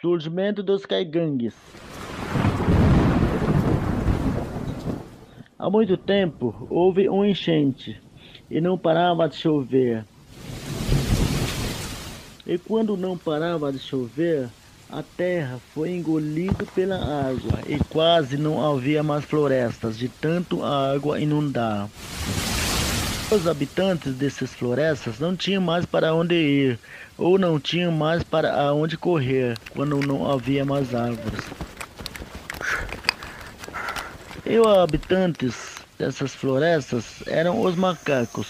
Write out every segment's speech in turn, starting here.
Surgimento dos caigangues. Há muito tempo houve um enchente e não parava de chover. E quando não parava de chover, a terra foi engolida pela água e quase não havia mais florestas de tanto água inundar. Os habitantes dessas florestas não tinham mais para onde ir, ou não tinham mais para onde correr, quando não havia mais árvores. E os habitantes dessas florestas eram os macacos.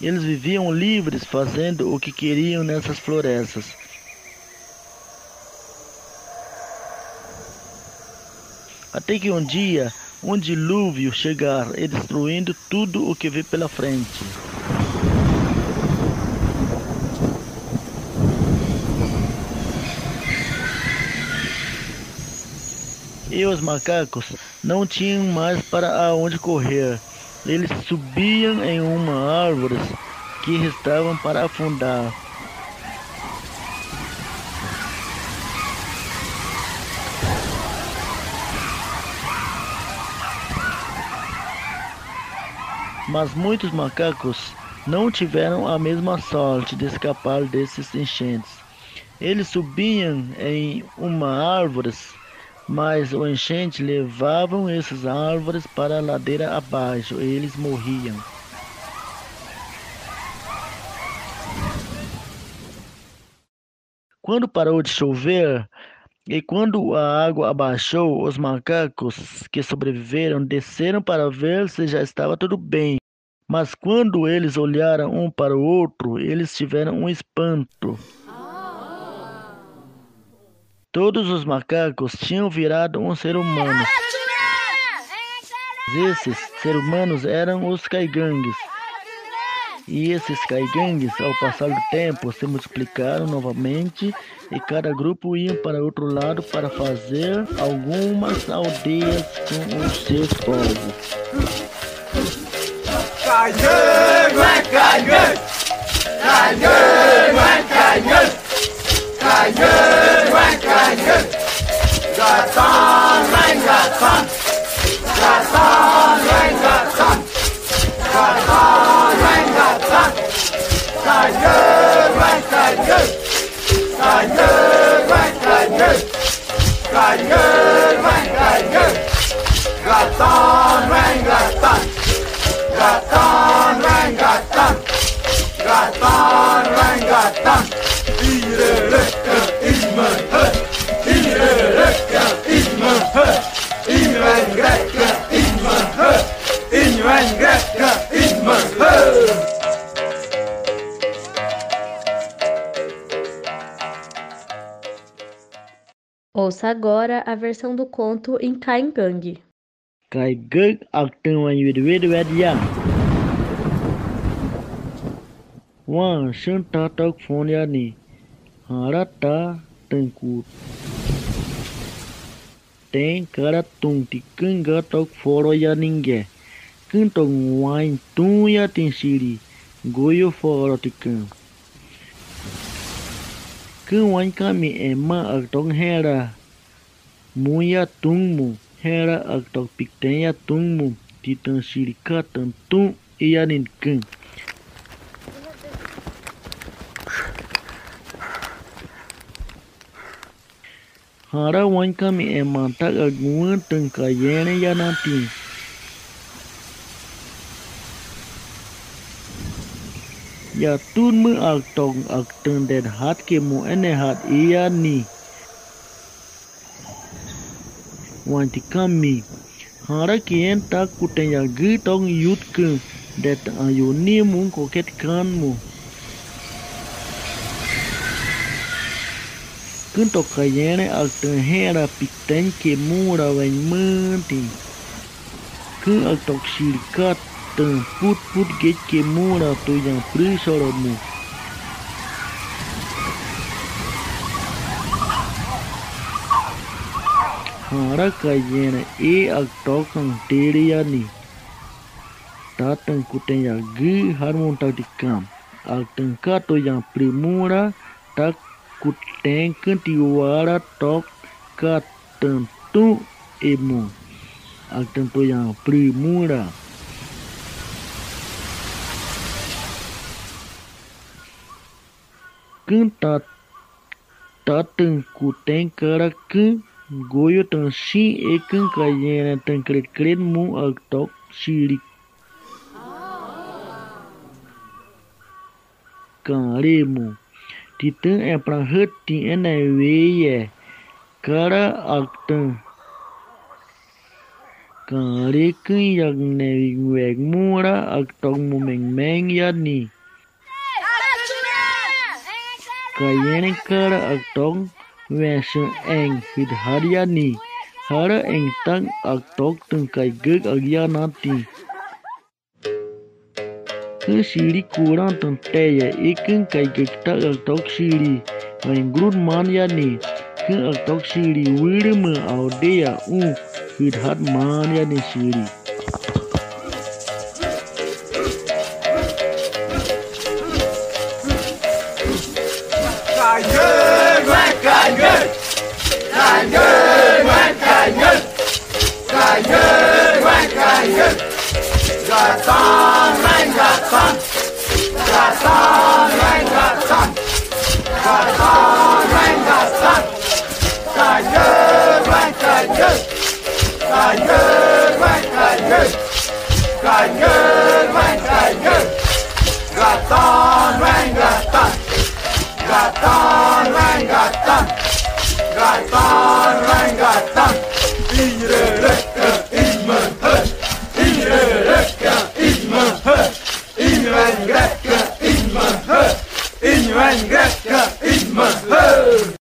Eles viviam livres fazendo o que queriam nessas florestas. Até que um dia um dilúvio chegar e destruindo tudo o que vê pela frente. E os macacos não tinham mais para onde correr. Eles subiam em uma árvore que restavam para afundar. Mas muitos macacos não tiveram a mesma sorte de escapar desses enchentes. Eles subiam em uma árvore, mas o enchente levavam essas árvores para a ladeira abaixo e eles morriam. Quando parou de chover, e quando a água abaixou, os macacos que sobreviveram desceram para ver se já estava tudo bem. Mas quando eles olharam um para o outro, eles tiveram um espanto. Todos os macacos tinham virado um ser humano. Esses seres humanos eram os caigangues. E esses caigangues, ao passar do tempo, se multiplicaram novamente e cada grupo ia para outro lado para fazer algumas aldeias com os seus povos. Caigangue é caigangue! Caigangue é é! Gatan vem gatan! Gatan Gatan vem gatan! Gatan vem gatan! Gatan vem gatan! İrerekka İzmen hı! İrerekka İzmen hı! İnven grekka İzmen hı! İnven grekka İzmen hı! Ouça agora a versão do conto em Caingangue. Caigang acting when you it with ya. One shunta tok phone ya ni. Harata tangkut. Tem cara tung ti kanga tok foro ya ninge. Kung tong wine tung ya tin siri. Goyo foro ti kung. Kung wine kami ema ak tong hera. Muya tung mu hera atau pikten tungmu titan tentang ia iyaninkan. Hara wankami emantak agungan tengkayene nanti. Ya me aktong akten den hat kemu ene hat iyani. wanti kami. Hara kien tak kuten ya gitong yutke det ayunimu koket kanmu. Kunto kayene al tenhera piten ke mura ven menti. Kun al toksirkat ten put put get ke mura tu yang prisoromu. Harakayena i aktokang tiriani. Tatang kuteng ya gi harmon takdikam. Altang kato yang primura tak kenti kentiwara tok katentu emu. Altang to yang primura. Kentat tatang kara keng. Goyo tangsi ekan kayena tang krekren mu agtok sirik. ti Titang e prang ti ene weye. Kara aktang. Kare keng yak neving weg mura agtok mu meng meng yani. Kayena kara agtok Ve sương en hít hariani. Hara en tang ak tok tung kai gek agya nati. Hư siri kuran tung teya ikin kai gek tak ak tok siri. Vain grud man yani. Hư vui tok ở đây, audeya u hít hat man yani siri. Gatan, mein Gatan, Gatan, mein Gatan, Gatan, mein Gatan, Kanye, mein Kanye, Kanye, mein Kanye, Kanye, mein Kanye, Gatan, mein Gatan, Gatan, mein Gatan, Gatan,